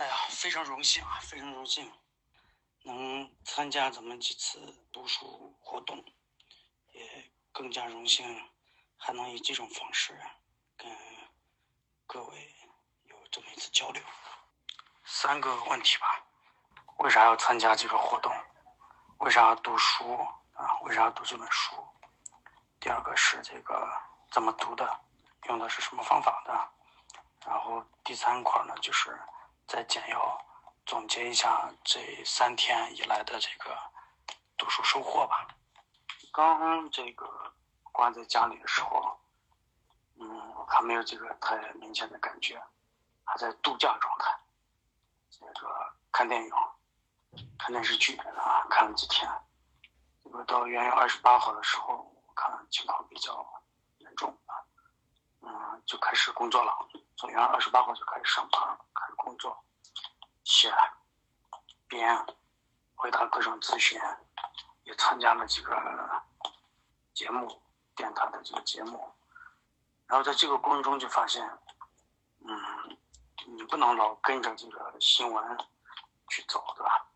哎呀，非常荣幸啊，非常荣幸能参加咱们这次读书活动，也更加荣幸还能以这种方式跟各位有这么一次交流。三个问题吧，为啥要参加这个活动？为啥要读书啊？为啥读这本书？第二个是这个怎么读的？用的是什么方法的？然后第三块呢，就是再简要总结一下这三天以来的这个读书收获吧。刚这个关在家里的时候，嗯，还没有这个太明显的感觉，还在度假状态。这个看电影、看电视剧啊，看了几天。这个到元月二十八号的时候。我看情况比较严重啊，嗯，就开始工作了。从元月二十八号就开始上班，开始工作，写、编、回答各种咨询，也参加了几个节目，电台的这个节目。然后在这个过程中就发现，嗯，你不能老跟着这个新闻去走，对吧？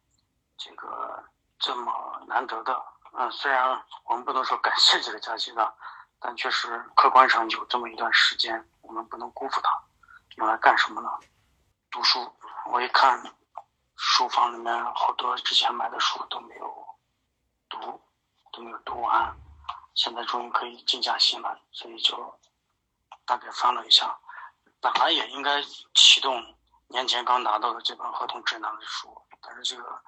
这个这么难得的。嗯，虽然我们不能说感谢这个假期的，但确实客观上有这么一段时间，我们不能辜负它。用来干什么呢？读书。我一看，书房里面好多之前买的书都没有读，都没有读完。现在终于可以静下心来，所以就大概翻了一下。本来也应该启动年前刚拿到的这本合同指南的书，但是这个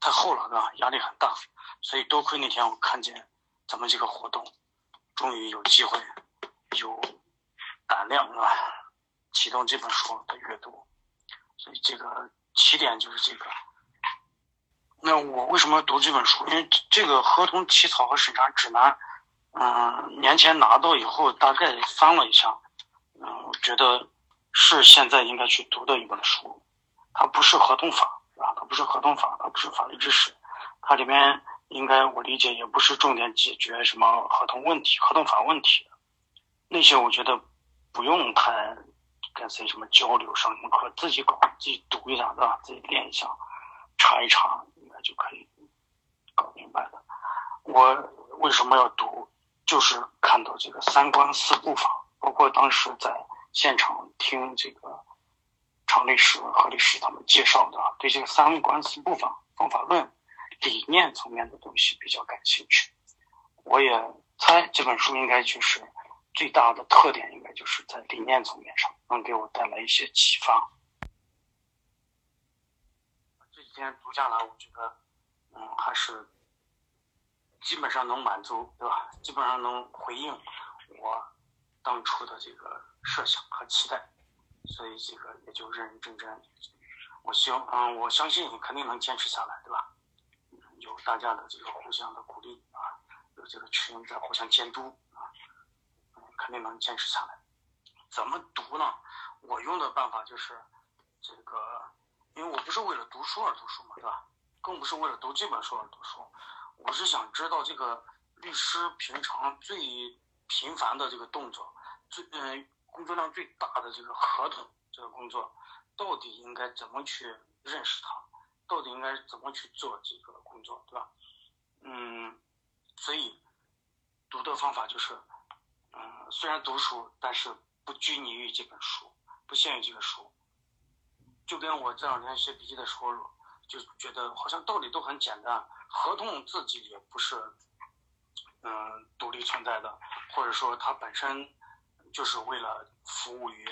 太厚了，对吧？压力很大。所以多亏那天我看见咱们这个活动，终于有机会有胆量是吧？启动这本书的阅读，所以这个起点就是这个。那我为什么要读这本书？因为这个合同起草和审查指南，嗯，年前拿到以后大概翻了一下，嗯，我觉得是现在应该去读的一本书。它不是合同法，啊？它不是合同法，它不是法律知识，它里面。应该我理解也不是重点解决什么合同问题、合同法问题，那些我觉得不用太跟谁什么交流、上什么课，自己搞、自己读一下，对吧？自己练一下、查一查，应该就可以搞明白的。我为什么要读？就是看到这个三观四步法，包括当时在现场听这个常律师、何律师他们介绍的，对这个三观四步法方法论。理念层面的东西比较感兴趣，我也猜这本书应该就是最大的特点，应该就是在理念层面上能给我带来一些启发。这几天读下来，我觉得，嗯，还是基本上能满足，对吧？基本上能回应我当初的这个设想和期待，所以这个也就认认真真。我希望，嗯，我相信你肯定能坚持下来，对吧？有大家的这个互相的鼓励啊，有这个群在互相监督，肯定能坚持下来。怎么读呢？我用的办法就是这个，因为我不是为了读书而读书嘛，对吧？更不是为了读这本书而读书，我是想知道这个律师平常最频繁的这个动作，最嗯工作量最大的这个合同这个工作，到底应该怎么去认识它？到底应该怎么去做这个工作，对吧？嗯，所以读的方法就是，嗯，虽然读书，但是不拘泥于这本书，不限于这个书。就跟我这两天写笔记的时候，就觉得好像道理都很简单。合同自己也不是，嗯，独立存在的，或者说它本身就是为了服务于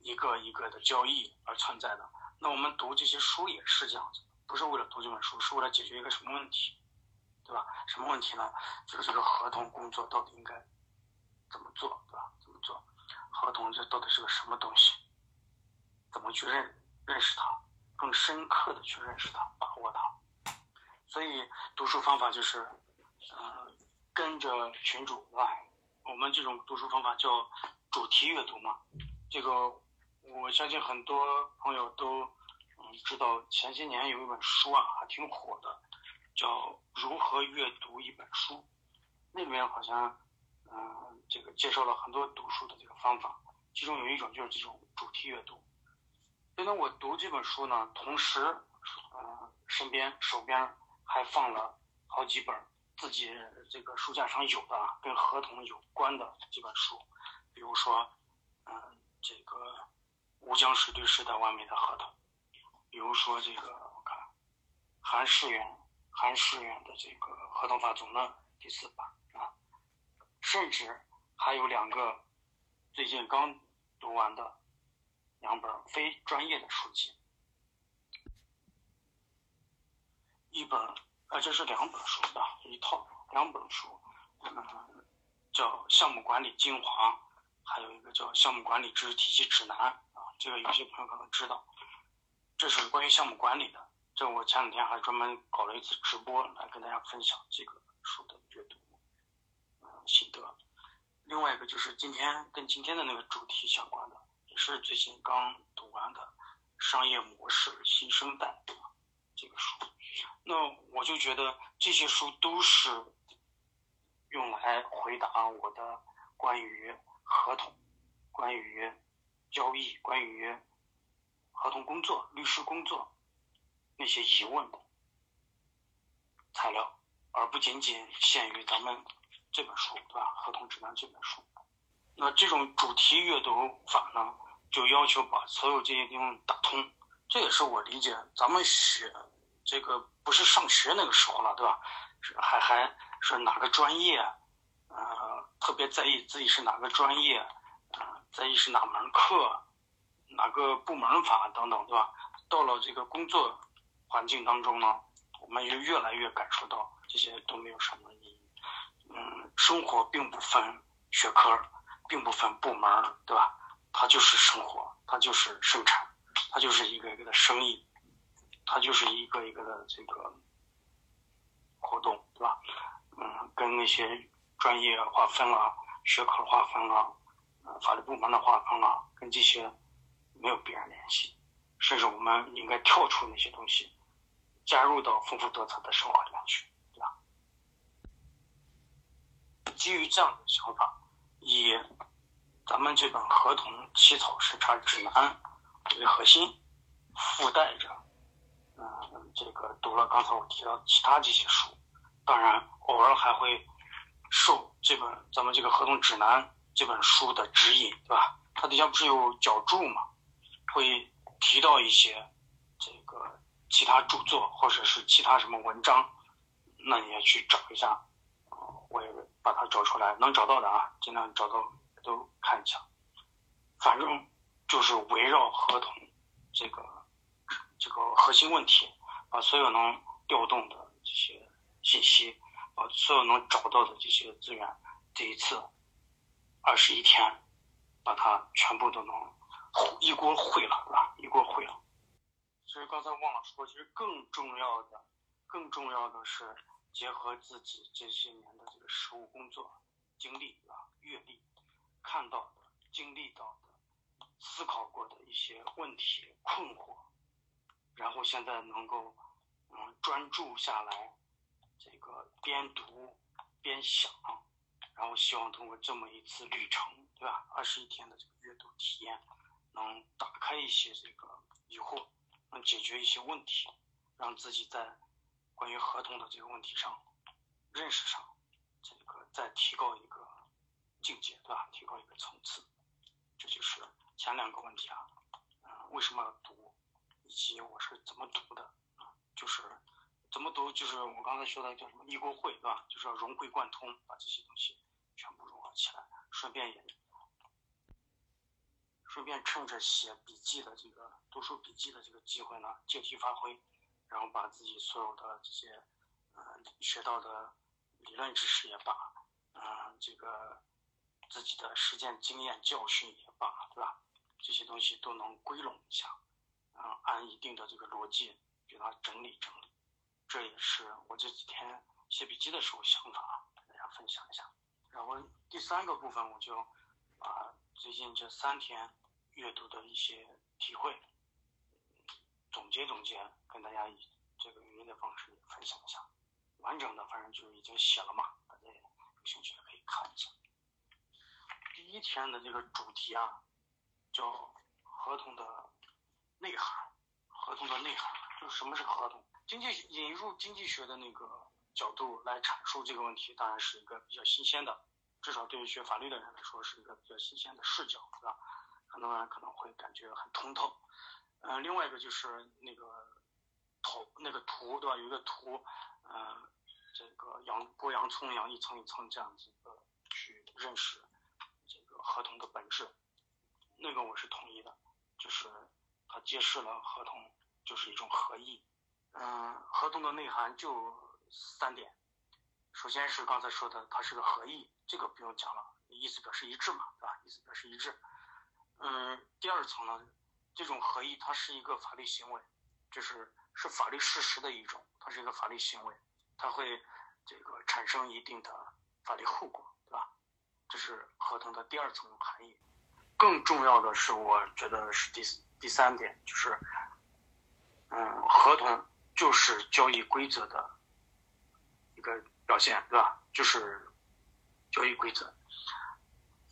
一个一个的交易而存在的。那我们读这些书也是这样子。不是为了读这本书，是为了解决一个什么问题，对吧？什么问题呢？就是这个合同工作到底应该怎么做，对吧？怎么做？合同这到底是个什么东西？怎么去认认识它？更深刻的去认识它，把握它。所以读书方法就是，呃，跟着群主，对吧？我们这种读书方法叫主题阅读嘛。这个我相信很多朋友都嗯。知道前些年有一本书啊，还挺火的，叫《如何阅读一本书》。那里面好像，嗯，这个介绍了很多读书的这个方法，其中有一种就是这种主题阅读。所以呢，我读这本书呢，同时，呃，身边手边还放了好几本自己这个书架上有的跟合同有关的几本书，比如说，嗯，这个吴江水律师的完美的合同，比如说这个我看韩世远韩世远的这个合同法总论第四版，甚至还有两个最近刚读完的。两本非专业的书籍，一本呃，这是两本书吧一套，两本书，嗯，叫《项目管理精华》，还有一个叫《项目管理知识体系指南》啊，这个有些朋友可能知道，这是关于项目管理的。这我前两天还专门搞了一次直播来跟大家分享这个书的心得。另外一个就是今天跟今天的那个主题相关的。也是最近刚读完的《商业模式新生代》这个书，那我就觉得这些书都是用来回答我的关于合同、关于交易、关于合同工作、律师工作那些疑问的材料，而不仅仅限于咱们这本书，对吧？《合同指南》这本书。那这种主题阅读法呢，就要求把所有这些地方打通。这也是我理解，咱们学这个不是上学那个时候了，对吧？还还是哪个专业，呃，特别在意自己是哪个专业，呃，在意是哪门课，哪个部门法等等，对吧？到了这个工作环境当中呢，我们也越来越感受到这些都没有什么。生活并不分学科。并不分部门，对吧？它就是生活，它就是生产，它就是一个一个的生意，它就是一个一个的这个活动，对吧？嗯，跟那些专业划分了、学科划分了、法律部门的划分了，跟这些没有必然联系，甚至我们应该跳出那些东西，加入到丰富多彩的生活里面去，基于这样的想法。以咱们这本合同起草审查指南为核心，附带着，嗯，这个读了刚才我提到其他这些书，当然偶尔还会受这本咱们这个合同指南这本书的指引，对吧？它底下不是有脚注嘛，会提到一些这个其他著作或者是其他什么文章，那你也去找一下，把它找出来，能找到的啊，尽量找到都看一下。反正就是围绕合同这个这个核心问题，把所有能调动的这些信息，把所有能找到的这些资源，这一次二十一天，把它全部都能一锅烩了，是吧？一锅烩了。其实刚才忘了说，其实更重要的，更重要的是。结合自己这些年的这个实务工作经历啊、阅历，看到的、经历到的、思考过的一些问题困惑，然后现在能够嗯专注下来，这个边读边想，然后希望通过这么一次旅程，对吧？二十一天的这个阅读体验，能打开一些这个疑惑，能解决一些问题，让自己在。关于合同的这个问题上，认识上，这个再提高一个境界，对吧？提高一个层次，这就是前两个问题啊，为什么要读，以及我是怎么读的啊？就是怎么读，就是我刚才说的叫什么一锅烩，对吧？就是要融会贯通，把这些东西全部融合起来，顺便也顺便趁着写笔记的这个读书笔记的这个机会呢，借题发挥。然后把自己所有的这些，嗯，学到的理论知识也罢，嗯，这个自己的实践经验教训也罢，对吧？这些东西都能归拢一下，啊，按一定的这个逻辑给它整理整理。这也是我这几天写笔记的时候想法，跟大家分享一下。然后第三个部分，我就把最近这三天阅读的一些体会。总结总结，跟大家以这个语音的方式分享一下，完整的反正就已经写了嘛，大家有兴趣的可以看一下。第一天的这个主题啊，叫合同的内涵，合同的内涵就是什么是合同？经济引入经济学的那个角度来阐述这个问题，当然是一个比较新鲜的，至少对于学法律的人来说是一个比较新鲜的视角，是吧？很多人可能会感觉很通透。嗯，另外一个就是那个头那个图，对吧？有一个图，嗯，这个洋剥洋葱洋一层一层这样子的去认识这个合同的本质，那个我是同意的，就是他揭示了合同就是一种合意。嗯，合同的内涵就三点，首先是刚才说的，它是个合意，这个不用讲了，意思表示一致嘛，对吧？意思表示一致。嗯，第二层呢？这种合意，它是一个法律行为，就是是法律事实的一种，它是一个法律行为，它会这个产生一定的法律后果，对吧？这是合同的第二层含义。更重要的是，我觉得是第第三点，就是嗯，合同就是交易规则的一个表现，对吧？就是交易规则。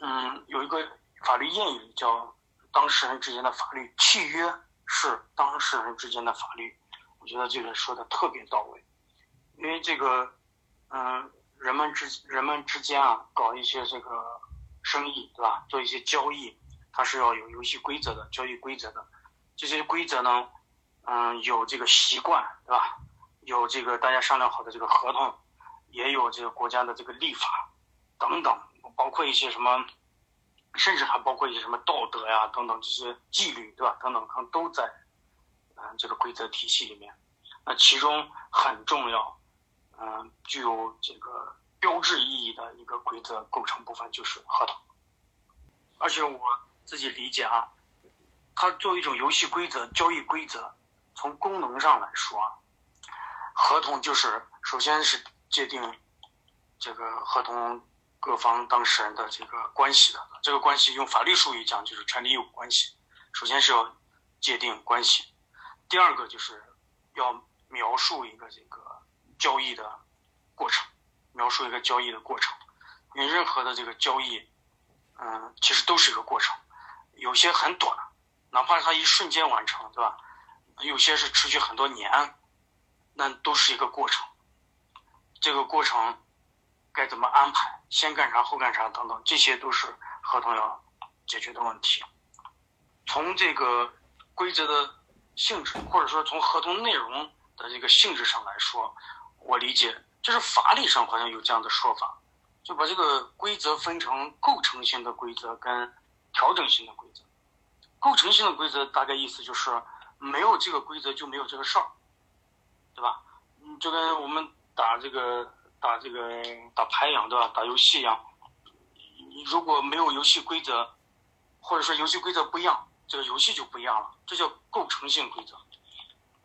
嗯，有一个法律谚语叫。当事人之间的法律契约是当事人之间的法律，我觉得这个说的特别到位，因为这个，嗯，人们之人们之间啊，搞一些这个生意，对吧？做一些交易，它是要有游戏规则的，交易规则的。这些规则呢，嗯，有这个习惯，对吧？有这个大家商量好的这个合同，也有这个国家的这个立法等等，包括一些什么。甚至还包括一些什么道德呀等等这些纪律，对吧？等等，可能都在嗯这个规则体系里面。那其中很重要，嗯，具有这个标志意义的一个规则构成部分就是合同。而且我自己理解啊，它作为一种游戏规则、交易规则，从功能上来说啊，合同就是首先是界定这个合同。各方当事人的这个关系的这个关系，用法律术语讲就是权利义务关系。首先是要界定关系，第二个就是要描述一个这个交易的过程，描述一个交易的过程。因为任何的这个交易，嗯，其实都是一个过程，有些很短，哪怕它一瞬间完成，对吧？有些是持续很多年，那都是一个过程。这个过程。该怎么安排？先干啥后干啥等等，这些都是合同要解决的问题。从这个规则的性质，或者说从合同内容的这个性质上来说，我理解就是法理上好像有这样的说法，就把这个规则分成构成性的规则跟调整性的规则。构成性的规则大概意思就是没有这个规则就没有这个事儿，对吧？嗯，就跟我们打这个。打这个打牌一样，对吧？打游戏一样，你如果没有游戏规则，或者说游戏规则不一样，这个游戏就不一样了。这叫构成性规则。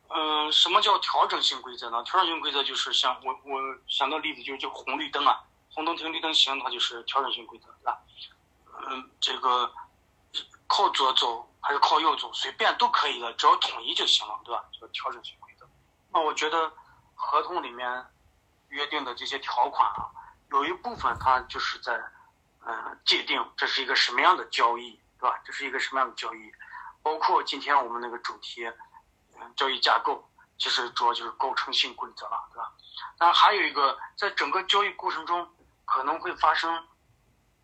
嗯，什么叫调整性规则呢？调整性规则就是像我我想到例子就是这个红绿灯啊，红灯停绿灯行，它就是调整性规则，对吧？嗯，这个靠左走还是靠右走，随便都可以的，只要统一就行了，对吧？叫调整性规则。那我觉得合同里面。约定的这些条款啊，有一部分它就是在，嗯，界定这是一个什么样的交易，对吧？这是一个什么样的交易？包括今天我们那个主题，交易架构，其实主要就是构成性规则了，对吧？那还有一个，在整个交易过程中可能会发生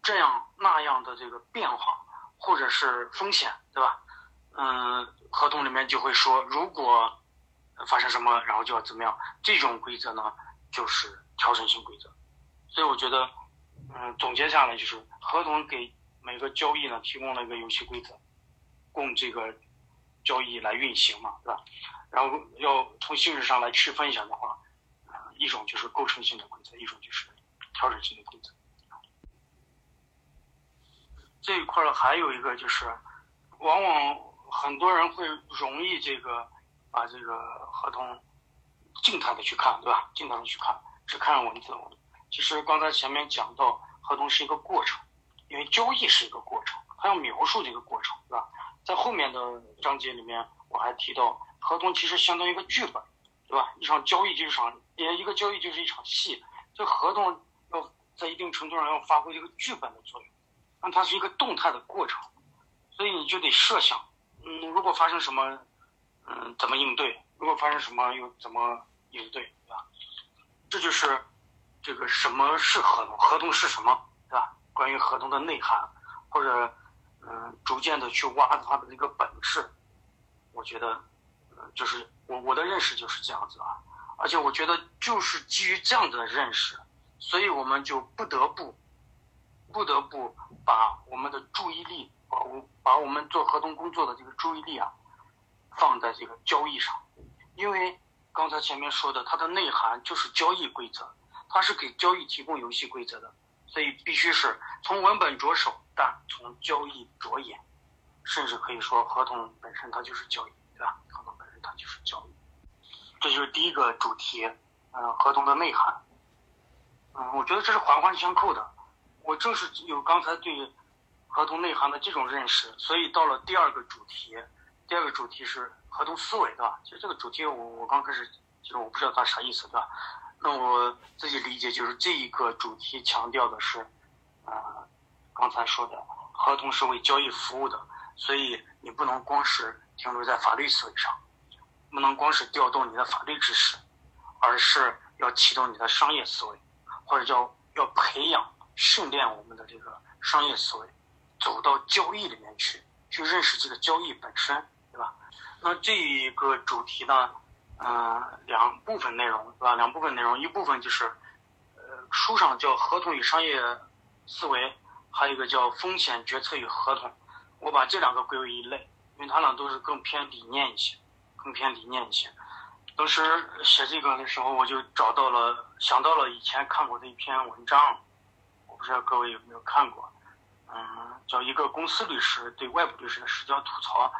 这样那样的这个变化，或者是风险，对吧？嗯，合同里面就会说，如果发生什么，然后就要怎么样？这种规则呢？就是调整性规则，所以我觉得，嗯，总结下来就是合同给每个交易呢提供了一个游戏规则，供这个交易来运行嘛，对吧？然后要从性质上来区分一下的话，一种就是构成性的规则，一种就是调整性的规则。这一块儿还有一个就是，往往很多人会容易这个把这个合同。静态的去看，对吧？静态的去看，只看文字。其实刚才前面讲到，合同是一个过程，因为交易是一个过程，它要描述这个过程，对吧？在后面的章节里面，我还提到，合同其实相当于一个剧本，对吧？一场交易就是场，也一个交易就是一场戏。这合同要在一定程度上要发挥这个剧本的作用，那它是一个动态的过程，所以你就得设想，嗯，如果发生什么嗯，怎么应对？如果发生什么，又怎么应对，对吧？这就是这个什么是合同？合同是什么，对吧？关于合同的内涵，或者嗯，逐渐的去挖它的这个本质，我觉得，就是我我的认识就是这样子啊。而且我觉得，就是基于这样的认识，所以我们就不得不，不得不把我们的注意力，把我把我们做合同工作的这个注意力啊，放在这个交易上，因为刚才前面说的，它的内涵就是交易规则，它是给交易提供游戏规则的，所以必须是从文本着手，但从交易着眼，甚至可以说合同本身它就是交易，对吧？合同本身它就是交易。这就是第一个主题，嗯，合同的内涵，嗯，我觉得这是环环相扣的。我正是有刚才对合同内涵的这种认识，所以到了第二个主题，第二个主题是合同思维，对吧？其实这个主题我我刚开始其实我不知道它啥意思，对吧？那我自己理解就是这一个主题强调的是，呃，刚才说的合同是为交易服务的，所以你不能光是停留在法律思维上。不能光是调动你的法律知识，而是要启动你的商业思维，或者叫要培养、训练我们的这个商业思维，走到交易里面去，去认识这个交易本身，对吧？那这一个主题呢，嗯，两部分内容，对吧？两部分内容，一部分就是，呃，书上叫合同与商业思维，还有一个叫风险决策与合同，我把这两个归为一类，因为它俩都是更偏理念一些。更偏理念一些。当时写这个的时候，我就找到了，想到了以前看过的一篇文章，我不知道各位有没有看过，嗯，叫一个公司律师对外部律师的实交吐槽。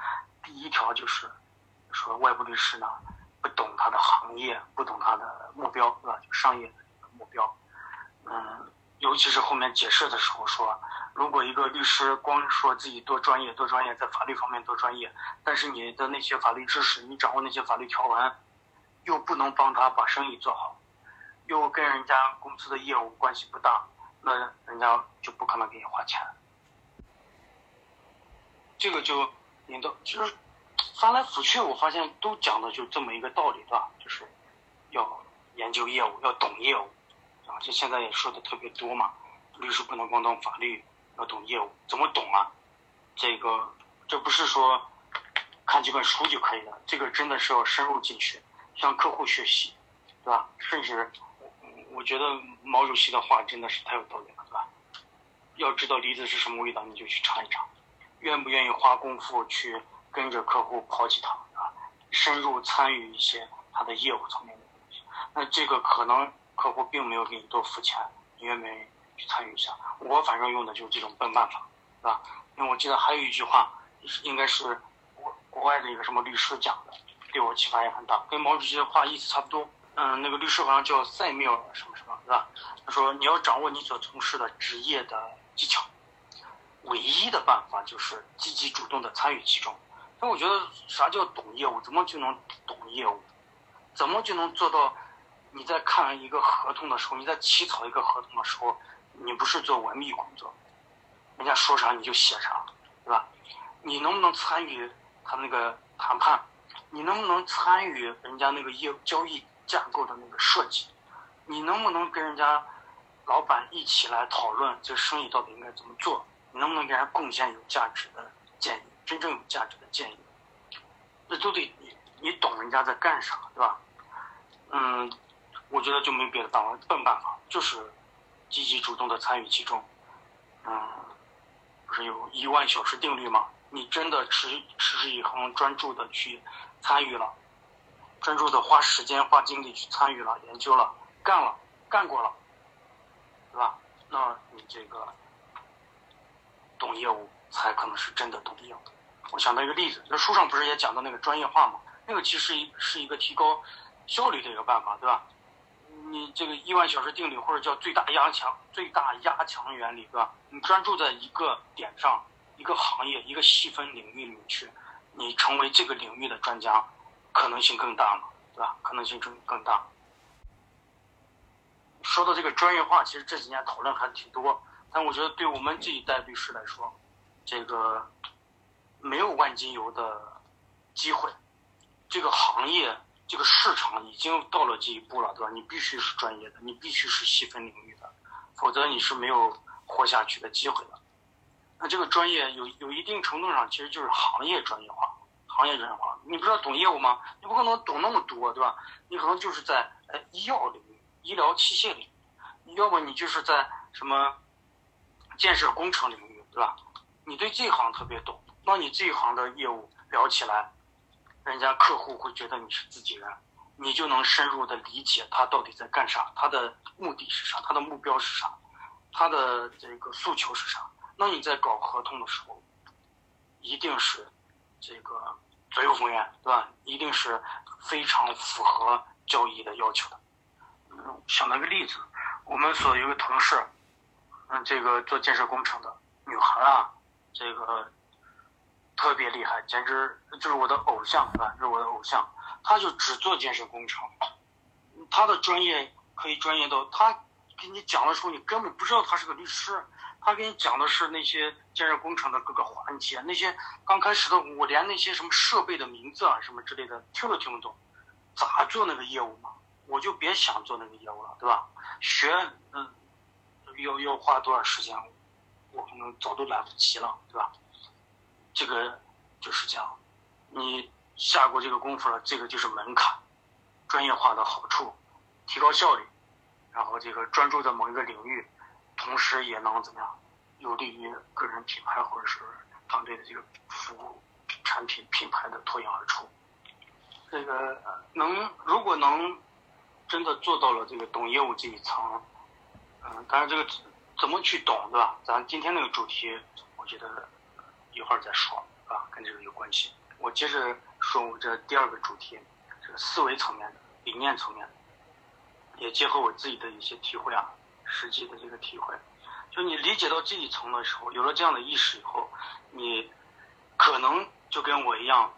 第一条就是说外部律师呢不懂他的行业，不懂他的目标，对吧？商业的目标。嗯，尤其是后面解释的时候说。如果一个律师光说自己多专业多专业，在法律方面多专业，但是你的那些法律知识，你掌握那些法律条文，又不能帮他把生意做好，又跟人家公司的业务关系不大，那人家就不可能给你花钱。这个就你都，其实翻来覆去，我发现都讲的就这么一个道理，对吧？就是要研究业务，要懂业务，啊，这现在也说的特别多嘛，律师不能光懂法律。要懂业务，怎么懂啊？这个这不是说看几本书就可以了，这个真的是要深入进去，向客户学习，对吧？甚至我觉得毛主席的话真的是太有道理了，对吧？要知道梨子是什么味道，你就去尝一尝。愿不愿意花功夫去跟着客户跑几趟啊？深入参与一些他的业务层面的东西？那这个可能客户并没有给你多付钱，你愿不愿意？去参与一下，我反正用的就是这种笨办法，是吧？因为我记得还有一句话，应该是国国外的一个什么律师讲的，对我启发也很大，跟毛主席的话意思差不多。嗯，那个律师好像叫塞缪尔什么什么，是吧？他说你要掌握你所从事的职业的技巧，唯一的办法就是积极主动的参与其中。那我觉得啥叫懂业务？怎么就能懂业务？怎么就能做到？你在看一个合同的时候，你在起草一个合同的时候。你不是做文秘工作，人家说啥你就写啥，对吧？你能不能参与他那个谈判？你能不能参与人家那个业交易架构的那个设计？你能不能跟人家老板一起来讨论这生意到底应该怎么做？你能不能给人家贡献有价值的建议，真正有价值的建议？那都得你你懂人家在干啥，对吧？嗯，我觉得就没别的办法，笨办法就是。积极主动的参与其中，嗯，不是有一万小时定律吗？你真的持持之以恒、专注的去参与了，专注的花时间、花精力去参与了、研究了、干了、干过了，对吧？那你这个懂业务才可能是真的懂业务。我想到一个例子，那书上不是也讲到那个专业化吗？那个其实是一个提高效率的一个办法，对吧？你这个一万小时定律，或者叫最大压强、最大压强原理，对吧？你专注在一个点上，一个行业、一个细分领域里面去，你成为这个领域的专家，可能性更大嘛，对吧？可能性更更大。说到这个专业化，其实这几年讨论还挺多，但我觉得对我们这一代律师来说，这个没有万金油的机会，这个行业、这个市场已经到了这一步了，对吧？你必须是专业的，你必须是细分领域的，否则你是没有活下去的机会的。那这个专业有有一定程度上，其实就是行业专业化。行业专业化，你不知道懂业务吗？你不可能懂那么多，对吧？你可能就是在呃医药领域、医疗器械领域，要么你就是在什么建设工程领域，对吧？你对这一行特别懂，那你这一行的业务聊起来，人家客户会觉得你是自己人，你就能深入的理解他到底在干啥，他的目的是啥，他的目标是啥，他的这个诉求是啥。那你在搞合同的时候，一定是这个。左右逢源，对吧？一定是非常符合交易的要求的。嗯，想到个例子，我们所有个同事，嗯，这个做建设工程的女孩啊，这个特别厉害，简直就是我的偶像，对吧？是我的偶像。他就只做建设工程，他的专业可以专业到，他给你讲的时候，你根本不知道他是个律师。他给你讲的是那些建设工程的各个环节，那些刚开始的我连那些什么设备的名字啊什么之类的听都听不懂，咋做那个业务嘛？我就别想做那个业务了，对吧？学，嗯，要要花多少时间，我可能早都来不及了，对吧？这个就是这样，你下过这个功夫了，这个就是门槛，专业化的好处，提高效率，然后这个专注在某一个领域。同时也能怎么样，有利于个人品牌或者是团队的这个服务产品品牌的脱颖而出。这个能如果能真的做到了这个懂业务这一层，嗯，当然这个怎么去懂，对吧？咱今天那个主题，我觉得一会儿再说啊，跟这个有关系。我接着说我这第二个主题，这个思维层面的、理念层面的，也结合我自己的一些体会啊。实际的这个体会，就你理解到这一层的时候，有了这样的意识以后，你可能就跟我一样，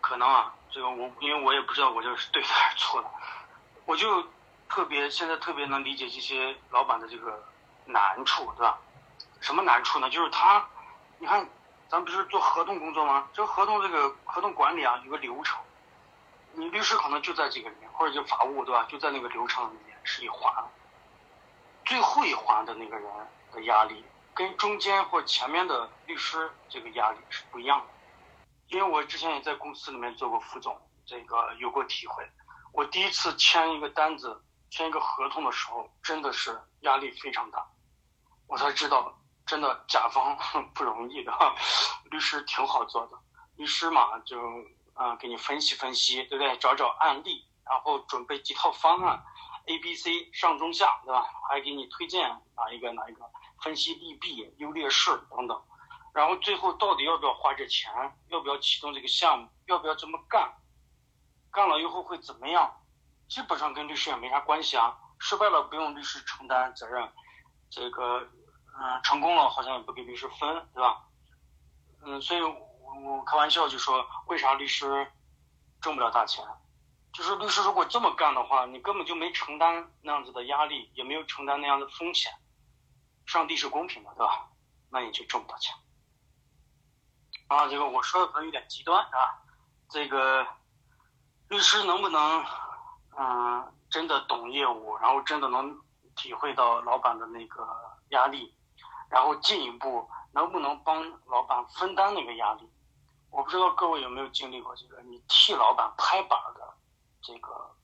可能啊，这个我因为我也不知道我这是对的还是错的，我就特别现在特别能理解这些老板的这个难处，对吧？什么难处呢？就是他，你看，咱不是做合同工作吗？这个合同这个合同管理啊，有个流程，你律师可能就在这个里面，或者就法务，对吧？就在那个流程里面是一环。最后一环的那个人的压力，跟中间或前面的律师这个压力是不一样的。因为我之前也在公司里面做过副总，这个有过体会。我第一次签一个单子、签一个合同的时候，真的是压力非常大。我才知道，真的甲方 不容易的，律师挺好做的。律师嘛，就嗯给你分析分析，对不对？找找案例，然后准备几套方案。A、B、C 上中下，对吧？还给你推荐哪一个哪一个，分析利弊、优劣势等等，然后最后到底要不要花这钱，要不要启动这个项目，要不要这么干，干了以后会怎么样？基本上跟律师也没啥关系啊。失败了不用律师承担责任，这个嗯成功了好像也不给律师分，对吧？嗯，所以我我开玩笑就说，为啥律师挣不了大钱？就是律师如果这么干的话，你根本就没承担那样子的压力，也没有承担那样的风险。上帝是公平的，对吧？那你就挣不到钱。啊，这个我说的可能有点极端，是吧？这个律师能不能，嗯，真的懂业务，然后真的能体会到老板的那个压力，然后进一步能不能帮老板分担那个压力？我不知道各位有没有经历过这个，你替老板拍板的。这个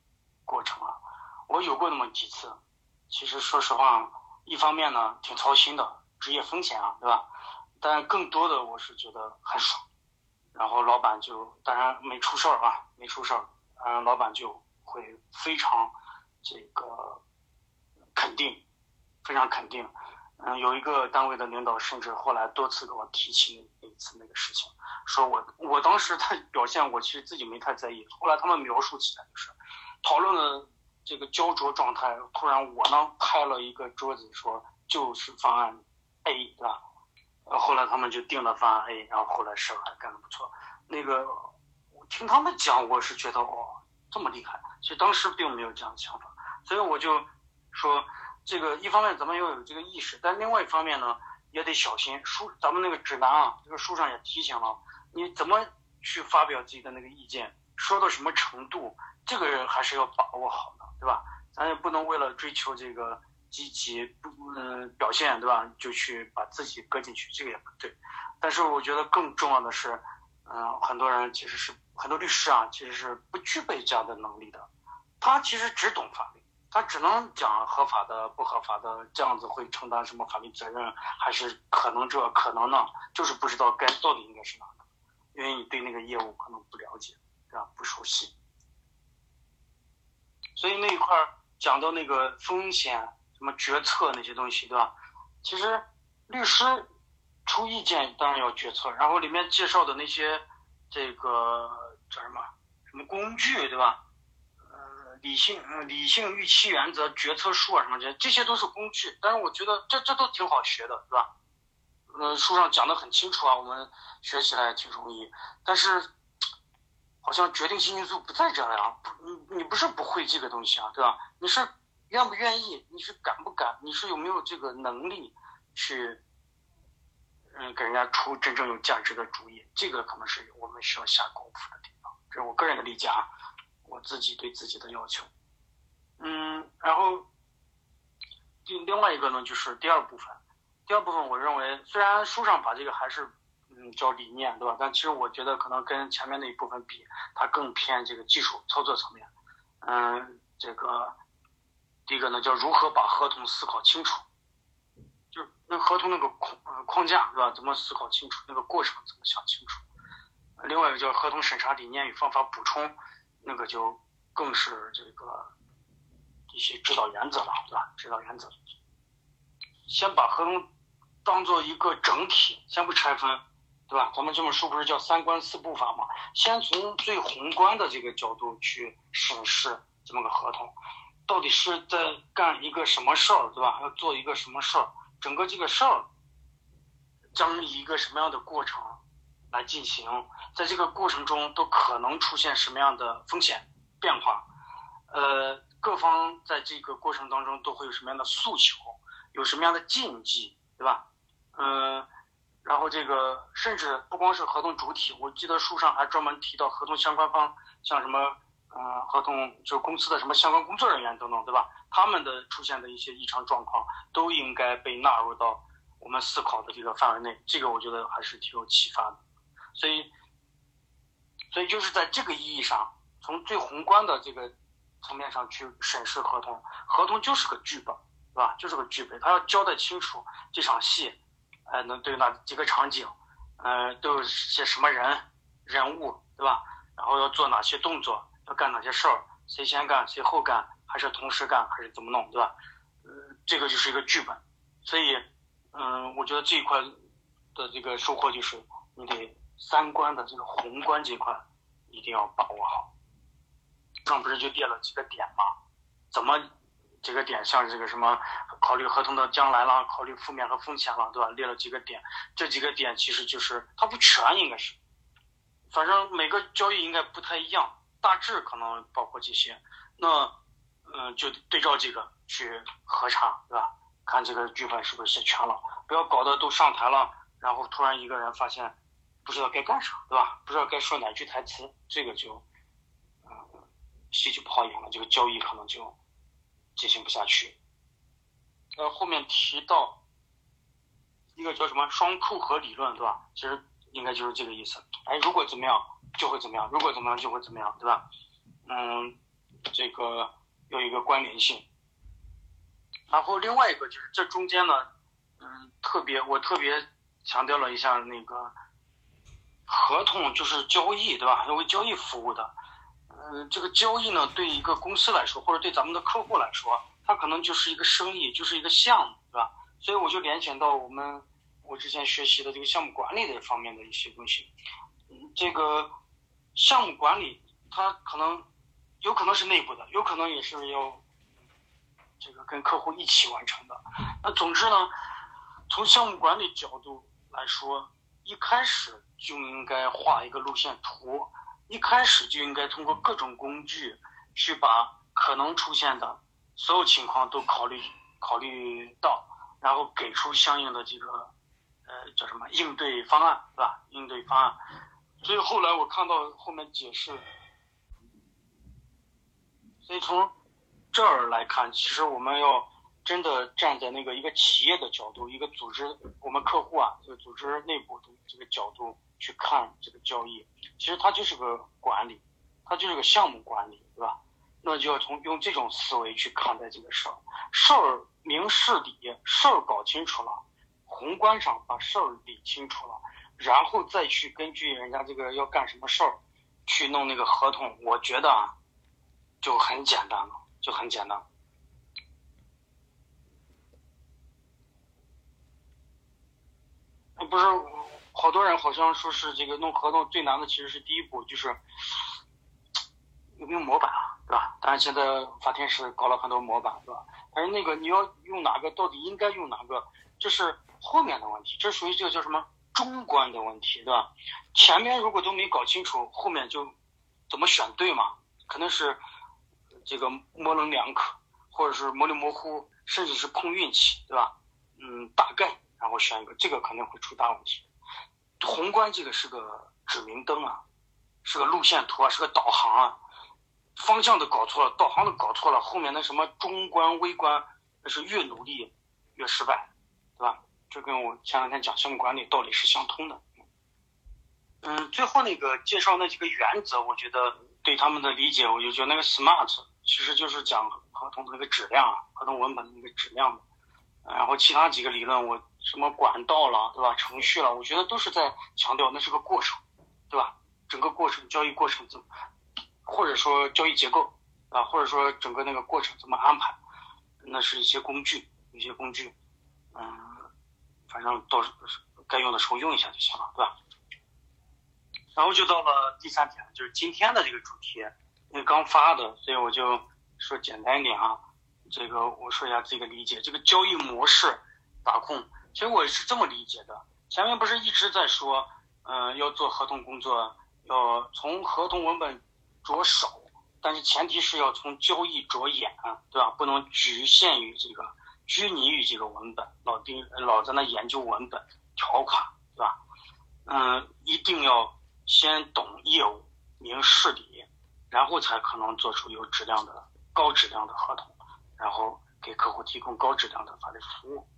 过程啊，我有过那么几次。其实说实话，一方面呢挺操心的，职业风险啊，对吧？但更多的我是觉得很爽。然后老板就当然没出事儿啊，没出事儿，嗯，老板就会非常这个肯定，非常肯定。嗯，有一个单位的领导甚至后来多次跟我提起那一次那个事情。说我我当时他表现我其实自己没太在意，后来他们描述起来就是讨论的这个焦灼状态，突然我呢拍了一个桌子说就是方案 A 对吧？后来他们就定了方案 A，然后后来事儿还干得不错。那个我听他们讲，我是觉得哦这么厉害，其实当时并没有这样的想法，所以我就说这个一方面咱们要有这个意识，但另外一方面呢也得小心。书咱们那个指南啊，这个书上也提醒了。你怎么去发表自己的那个意见，说到什么程度，这个还是要把握好的，对吧？咱也不能为了追求这个积极不嗯表现，对吧？就去把自己搁进去，这个也不对。但是我觉得更重要的是，嗯，很多人其实是很多律师啊，其实是不具备这样的能力的。他其实只懂法律，他只能讲合法的、不合法的，这样子会承担什么法律责任，还是可能这可能那，就是不知道该到底应该是哪个，因为你对那个业务可能不了解，对吧？不熟悉。所以那一块讲到那个风险、什么决策那些东西，对吧？其实律师出意见当然要决策，然后里面介绍的那些这个叫什么什么工具，对吧？理性、理性预期原则、决策树啊什么这些，这些都是工具。但是我觉得这这都挺好学的，对吧？呃，书上讲的很清楚啊，我们学起来挺容易。但是。好像决定性因素不在这呀，你你不是不会这个东西啊，对吧？你是愿不愿意？你是敢不敢？你是有没有这个能力去，嗯，给人家出真正有价值的主意？这个可能是我们需要下功夫的地方。这是我个人的理解啊，我自己对自己的要求。嗯，然后，另另外一个呢，就是第二部分。第二部分，我认为虽然书上把这个还是。嗯，叫理念，对吧？但其实我觉得可能跟前面那一部分比，它更偏这个技术操作层面。嗯，这个第一个呢，叫如何把合同思考清楚，就是那合同那个框框架，对吧？怎么思考清楚，那个过程怎么想清楚。另外一个叫合同审查理念与方法补充，那个就更是这个一些指导原则了，对吧？指导原则，先把合同当做一个整体，先不拆分。对吧？咱们这本书不是叫三观四步法吗？先从最宏观的这个角度去审视这么个合同，到底是在干一个什么事儿，对吧？要做一个什么事儿？整个这个事儿将以一个什么样的过程来进行？在这个过程中都可能出现什么样的风险变化？呃，各方在这个过程当中都会有什么样的诉求？有什么样的禁忌，对吧？嗯。然后这个甚至不光是合同主体，我记得书上还专门提到合同相关方，像什么，嗯，合同就是公司的什么相关工作人员等等，对吧？他们的出现的一些异常状况，都应该被纳入到我们思考的这个范围内。这个我觉得还是挺有启发的。所以，所以就是在这个意义上，从最宏观的这个层面上去审视合同，合同就是个剧本，对吧？就是个剧本，它要交代清楚这场戏。呃，能对哪几个场景，呃，都有些什么人、人物，对吧？然后要做哪些动作，要干哪些事儿，谁先干，谁后干，还是同时干，还是怎么弄，对吧？呃，这个就是一个剧本。所以，嗯，我觉得这一块的这个收获就是，你得三观的这个宏观这块一定要把握好。上不是就列了几个点吗？怎么？几个点，像这个什么，考虑合同的将来啦，考虑负面和风险啦，对吧？列了几个点，这几个点其实就是它不全，应该是，反正每个交易应该不太一样，大致可能包括这些。那，嗯，就对照这个去核查，对吧？看这个剧本是不是写全了，不要搞得都上台了，然后突然一个人发现不知道该干啥，对吧？不知道该说哪句台词，这个就，嗯，戏就不好演了，这个交易可能就。进行不下去。呃，后面提到一个叫什么双扣合理论，对吧？其实应该就是这个意思。哎，如果怎么样就会怎么样，如果怎么样就会怎么样，对吧？嗯，这个有一个关联性。然后另外一个就是这中间呢，嗯，特别我特别强调了一下那个合同就是交易，对吧？要为交易服务的。嗯，这个交易呢，对一个公司来说，或者对咱们的客户来说，它可能就是一个生意，就是一个项目，对吧？所以我就联想到我们我之前学习的这个项目管理的方面的一些东西。嗯，这个项目管理它可能有可能是内部的，有可能也是要这个跟客户一起完成的。那总之呢，从项目管理角度来说，一开始就应该画一个路线图。一开始就应该通过各种工具去把可能出现的所有情况都考虑考虑到，然后给出相应的这个呃叫什么应对方案，是吧？应对方案，所以后来我看到后面解释，所以从这儿来看，其实我们要真的站在那个一个企业的角度，一个组织，我们客户啊，这个组织内部的这个角度去看这个交易，其实它就是个管理，它就是个项目管理，对吧？那就要从用这种思维去看待这个事儿，事儿明事理，事儿搞清楚了，宏观上把事儿理清楚了。然后再去根据人家这个要干什么事儿，去弄那个合同，我觉得啊，就很简单了，就很简单。不是，好多人好像说是这个弄合同最难的，其实是第一步，就是有没有模板啊，对吧？当然现在法庭是搞了很多模板，对吧？但是那个你要用哪个，到底应该用哪个，这是后面的问题，这属于这个叫什么？中观的问题，对吧？前面如果都没搞清楚，后面就怎么选对嘛？可能是这个模棱两可，或者是模棱模糊，甚至是碰运气，对吧？嗯，大概然后选一个，这个肯定会出大问题。宏观这个是个指明灯啊，是个路线图啊，是个导航啊，方向都搞错了，导航都搞错了，后面那什么中观、微观，那是越努力越失败，对吧？这跟我前两天讲项目管理道理是相通的。嗯，最后那个介绍那几个原则，我觉得对他们的理解，我就觉得那个 SMART 其实就是讲合同的那个质量啊，合同文本的那个质量嘛。然后其他几个理论，我什么管道了，对吧？程序了，我觉得都是在强调那是个过程，对吧？整个过程交易过程怎么，或者说交易结构啊，或者说整个那个过程怎么安排，那是一些工具，一些工具，嗯。反正到该用的时候用一下就行了，对吧？然后就到了第三天，就是今天的这个主题，因为刚发的，所以我就说简单一点啊。这个我说一下自己的理解，这个交易模式把控，其实我是这么理解的。前面不是一直在说，嗯，要做合同工作，要从合同文本着手，但是前提是要从交易着眼，对吧？不能局限于这个。拘泥于这个文本，老盯老在那研究文本条款，对吧？嗯，一定要先懂业务、明事理，然后才可能做出有质量的、高质量的合同，然后给客户提供高质量的法律服务，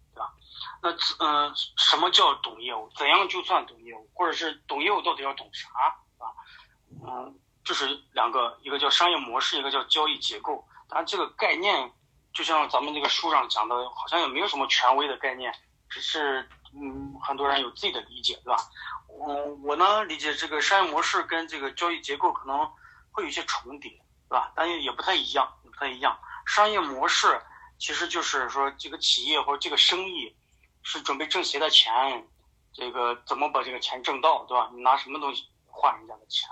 那嗯，什么叫懂业务？怎样就算懂业务？或者是懂业务到底要懂啥，对吧？嗯，就是两个，一个叫商业模式，一个叫交易结构。当然，这个概念。就像咱们那个书上讲的，好像也没有什么权威的概念，只是嗯，很多人有自己的理解，对吧？嗯，我呢理解这个商业模式跟这个交易结构可能会有一些重叠，对吧？但也不太一样，也不太一样。商业模式其实就是说这个企业或者这个生意是准备挣谁的钱，这个怎么把这个钱挣到，对吧？你拿什么东西换人家的钱，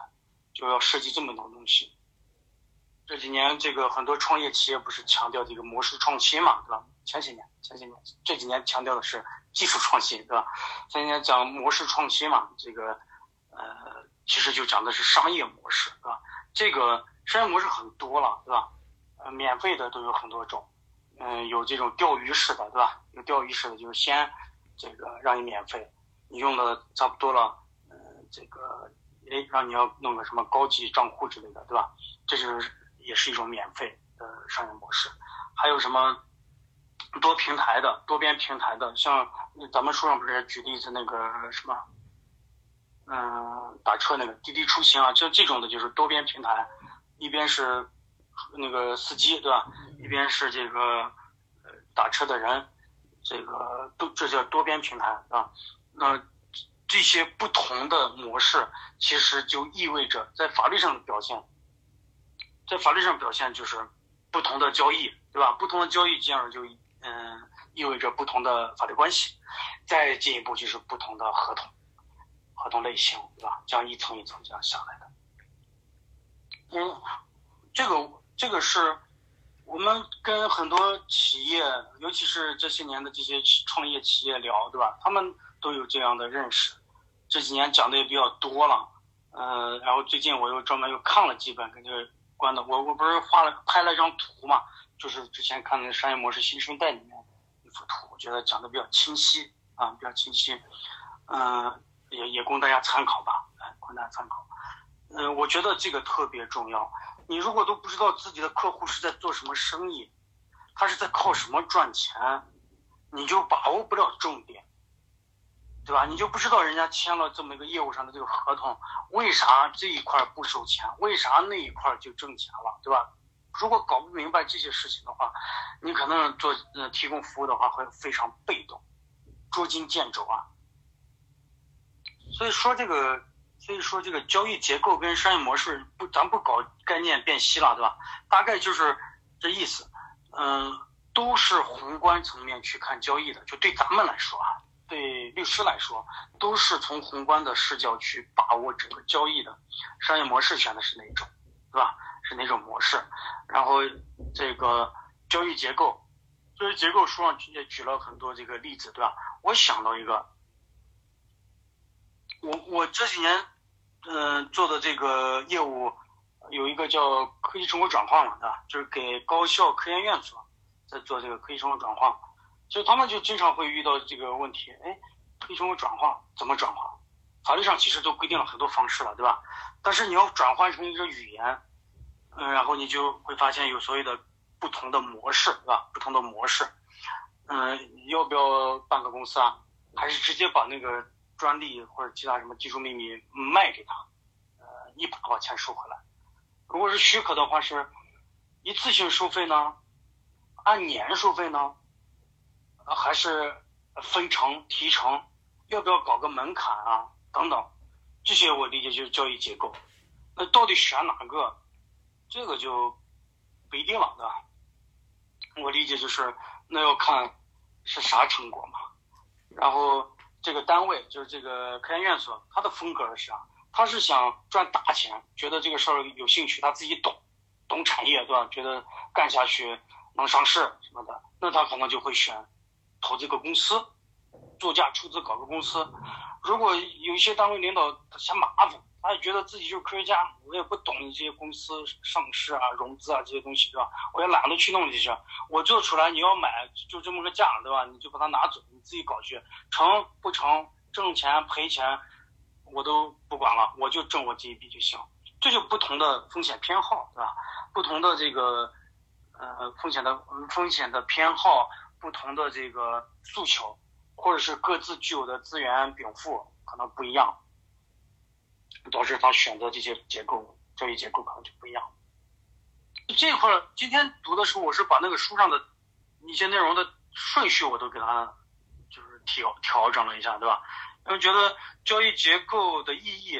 就要涉及这么多东西。这几年，这个很多创业企业不是强调这个模式创新嘛，对吧？前几年，前几年，这几年强调的是技术创新，对吧？前几年讲模式创新嘛，这个，呃，其实就讲的是商业模式，对吧？这个商业模式很多了，对吧？呃，免费的都有很多种，嗯，有这种钓鱼式的，对吧？有钓鱼式的，就是先这个让你免费，你用的差不多了，嗯，这个，哎，让你要弄个什么高级账户之类的，对吧？这是。也是一种免费的商业模式，还有什么多平台的、多边平台的，像咱们书上不是举例子那个什么，嗯，打车那个滴滴出行啊，就这种的就是多边平台，一边是那个司机对吧，一边是这个呃打车的人，这个都这叫多边平台啊。那这些不同的模式，其实就意味着在法律上的表现。在法律上表现就是不同的交易，对吧？不同的交易进而就嗯意味着不同的法律关系，再进一步就是不同的合同，合同类型，对吧？这样一层一层这样下来的。嗯，这个这个是我们跟很多企业，尤其是这些年的这些创业企业聊，对吧？他们都有这样的认识，这几年讲的也比较多了，嗯，然后最近我又专门又看了几本，跟这个。关的，我我不是画了拍了一张图嘛，就是之前看的商业模式新生代里面一幅图，我觉得讲的比较清晰啊，比较清晰，嗯，也也供大家参考吧，来，供大家参考。嗯，我觉得这个特别重要。你如果都不知道自己的客户是在做什么生意，他是在靠什么赚钱，你就把握不了重点，对吧？你就不知道人家签了这么一个业务上的这个合同，为啥这一块不收钱，为啥那一块就挣钱了，对吧？如果搞不明白这些事情的话，你可能做呃提供服务的话会非常被动，捉襟见肘啊。所以说这个，所以说这个交易结构跟商业模式不，咱不搞概念辨析了，对吧？大概就是这意思。嗯，都是宏观层面去看交易的，就对咱们来说啊，对律师来说，都是从宏观的视角去把握整个交易的商业模式选的是哪种，对吧？是哪种模式？然后这个交易结构，交易结构书上也举了很多这个例子，对吧？我想到一个，我我这几年嗯做的这个业务有一个叫科技成果转化嘛，对吧？就是给高校科研院所在做这个科技成果转化，所以他们就经常会遇到这个问题，哎，科技成果转化怎么转化？法律上其实都规定了很多方式了，对吧？但是你要转换成一个语言。嗯，然后你就会发现有所谓的不同的模式，对吧？不同的模式，嗯，要不要办个公司啊？还是直接把那个专利或者其他什么技术秘密卖给他？呃，一把把钱收回来。如果是许可的话，是一次性收费呢？按年收费呢？还是分成提成？要不要搞个门槛啊？等等，这些我理解就是交易结构。那到底选哪个？这个就不一定了，对吧？我理解就是，那要看是啥成果嘛。然后这个单位就是这个科研院所，他的风格是啥？他是想赚大钱，觉得这个事儿有兴趣，他自己懂，懂产业，对吧？觉得干下去能上市什么的，那他可能就会选投这个公司，作价出资搞个公司。如果有一些单位领导嫌麻烦。他也觉得自己就是科学家，我也不懂这些公司上市啊、融资啊这些东西，对吧？我也懒得去弄这些。我做出来，你要买就这么个价，对吧？你就把它拿走，自己搞去，成不成，挣钱赔钱，我都不管了，我就挣我这一笔就行。这就不同的风险偏好，对吧？不同的这个呃风险的风险的偏好，不同的这个诉求，或者是各自具有的资源禀赋可能不一样。导致他选择这些结构，交易结构可能就不一样。这块儿今天读的时候，我是把那个书上的一些内容的顺序我都给他调调整了一下，对吧？因为觉得交易结构的意义，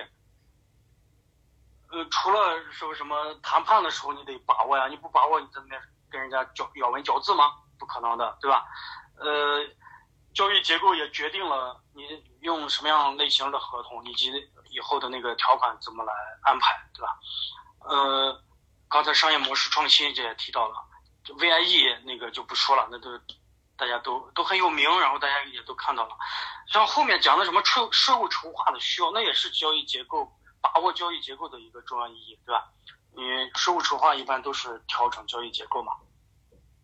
呃，除了说什么谈判的时候你得把握呀，你不把握你在那跟人家咬咬文嚼字吗？不可能的，对吧？呃，交易结构也决定了你用什么样类型的合同以及。以后的那个条款怎么来安排，对吧？呃，刚才商业模式创新这也提到了，VIE 那个就不说了，那都大家都都很有名，然后大家也都看到了。像后面讲的什么税税务筹划的需要，那也是交易结构把握交易结构的一个重要意义，对吧？因为税务筹划一般都是调整交易结构嘛，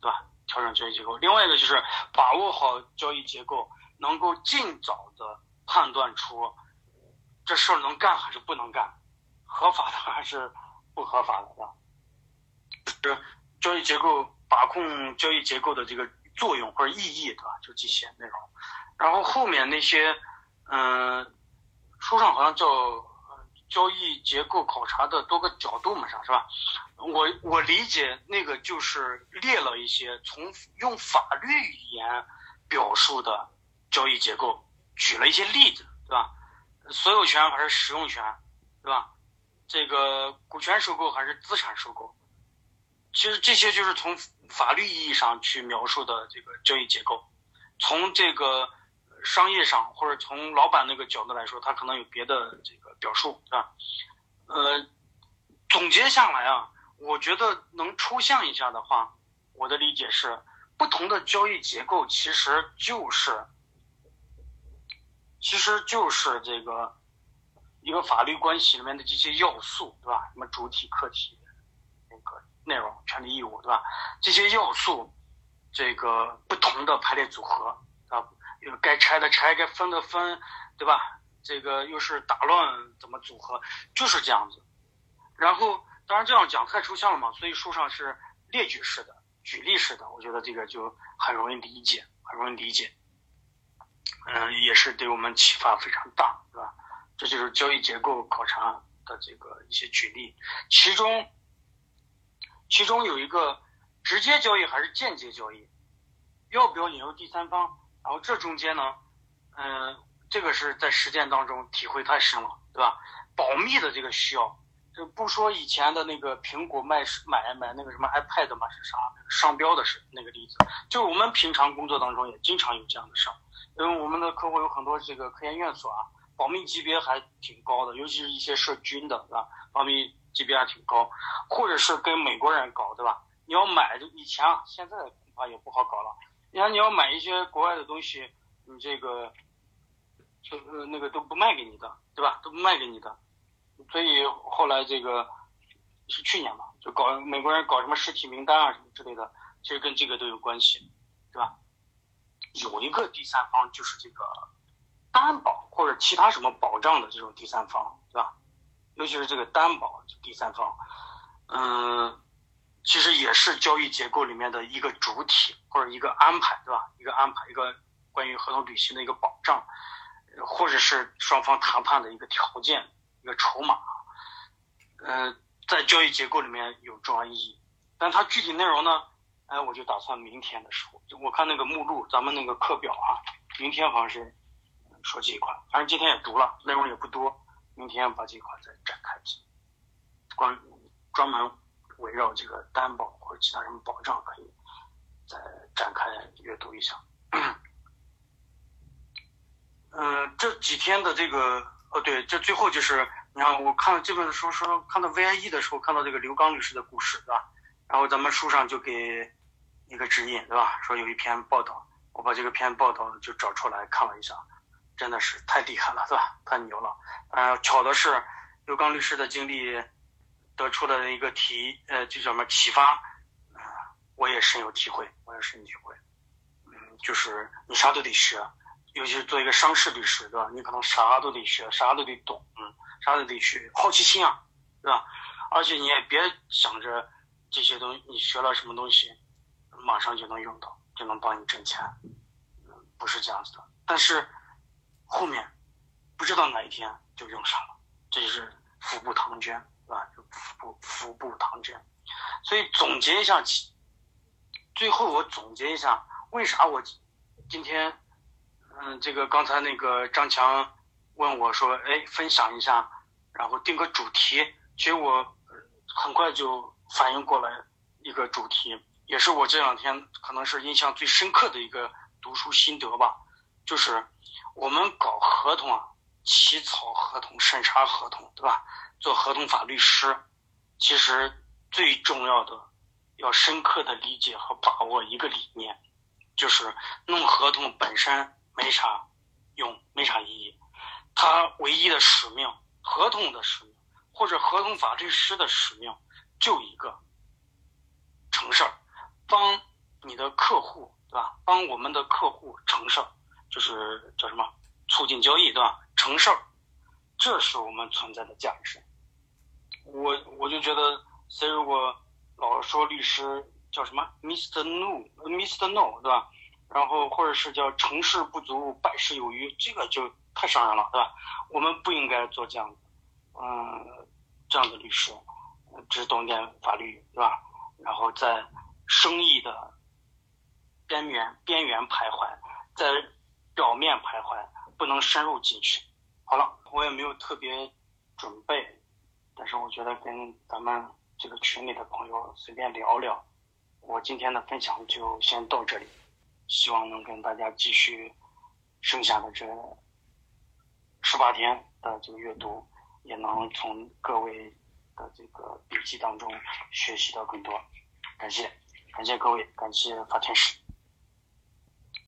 对吧？调整交易结构。另外一个就是把握好交易结构，能够尽早的判断出。这事儿能干还是不能干？合法的还是不合法的？对吧？是交易结构把控交易结构的这个作用或者意义，对吧？就这些内容。然后后面那些，嗯，书上好像叫交易结构考察的多个角度嘛，上是吧？我我理解那个就是列了一些从用法律语言表述的交易结构，举了一些例子，对吧？所有权还是使用权，对吧？这个股权收购还是资产收购？其实这些就是从法律意义上去描述的这个交易结构。从这个商业上或者从老板那个角度来说，他可能有别的这个表述，对吧？呃，总结下来啊，我觉得能抽象一下的话，我的理解是，不同的交易结构其实就是。其实就是这个一个法律关系里面的这些要素，对吧？什么主体、客体，内容、权利、义务，对吧？这些要素，这个不同的排列组合，啊，该拆的拆，该分的分，对吧？这个又是打乱怎么组合，就是这样子。然后当然这样讲太抽象了嘛，所以书上是列举式的、举例式的，我觉得这个就很容易理解，很容易理解。嗯，也是对我们启发非常大，对吧？这就是交易结构考察的这个一些举例，其中其中有一个直接交易还是间接交易，要不要引入第三方？然后这中间呢，嗯，这个是在实践当中体会太深了，对吧？保密的这个需要，就不说以前的那个苹果卖买买那个什么 iPad 嘛是啥商标的是那个例子，就我们平常工作当中也经常有这样的事儿。因为我们的客户有很多这个科研院所啊，保密级别还挺高的，尤其是一些涉军的，对吧？保密级别还挺高，或者是跟美国人搞，对吧？你要买，就以前啊，现在恐怕也不好搞了。你看，你要买一些国外的东西，你这个就呃那个都不卖给你的，对吧？都不卖给你的。所以后来这个是去年嘛，就搞美国人搞什么实体名单啊什么之类的，其实跟这个都有关系，对吧？有一个第三方就是这个担保或者其他什么保障的这种第三方，对吧？尤其是这个担保第三方，嗯，其实也是交易结构里面的一个主体或者一个安排，对吧？一个安排，一个关于合同履行的一个保障，或者是双方谈判的一个条件、一个筹码，呃，在交易结构里面有重要意义，但它具体内容呢？哎，我就打算明天的时候，我看那个目录，咱们那个课表啊，明天好像是说这一块，反正今天也读了，内容也不多，明天把这块再展开，关专门围绕这个担保或者其他什么保障，可以再展开阅读一下。嗯，这几天的这个，哦对，这最后就是，你看我看了这本书，说看到 VIE 的时候，看到这个刘刚律师的故事，对吧？然后咱们书上就给。一个指引对吧？说有一篇报道，我把这个篇报道就找出来看了一下，真的是太厉害了，对吧？太牛了。呃，巧的是，刘刚律师的经历得出了一个题，呃，就叫什么启发？啊，我也深有体会，我也深有体会。嗯，就是你啥都得学，尤其是做一个商事律师，对吧？你可能啥都得学，啥都得懂，嗯，啥都得学，好奇心啊，对吧？而且你也别想着这些东西，你学了什么东西。马上就能用到，就能帮你挣钱，不是这样子的。但是后面不知道哪一天就用上了，这就是腹部唐捐，是吧？就腹部腹部唐捐。所以总结一下，最后我总结一下，为啥我今天，嗯，这个刚才那个张强问我说，哎，分享一下，然后定个主题，其实我很快就反应过来一个主题。也是我这两天可能是印象最深刻的一个读书心得吧，就是我们搞合同啊，起草合同、审查合同，对吧？做合同法律师，其实最重要的要深刻的理解和把握一个理念，就是弄合同本身没啥用，没啥意义，它唯一的使命，合同的使命，或者合同法律师的使命，就一个成事儿。帮你的客户，对吧？帮我们的客户成事儿，就是叫什么？促进交易，对吧？成事儿，这是我们存在的价值。我我就觉得，谁如果老说律师叫什么 Mr. No，Mr. No，对吧？然后或者是叫成事不足败事有余，这个就太伤人了，对吧？我们不应该做这样的，嗯，这样的律师，只懂点法律，对吧？然后在。生意的边缘边缘徘徊，在表面徘徊，不能深入进去。好了，我也没有特别准备，但是我觉得跟咱们这个群里的朋友随便聊聊。我今天的分享就先到这里，希望能跟大家继续剩下的这十八天的这个阅读，也能从各位的这个笔记当中学习到更多。感谢。感谢各位，感谢法天使。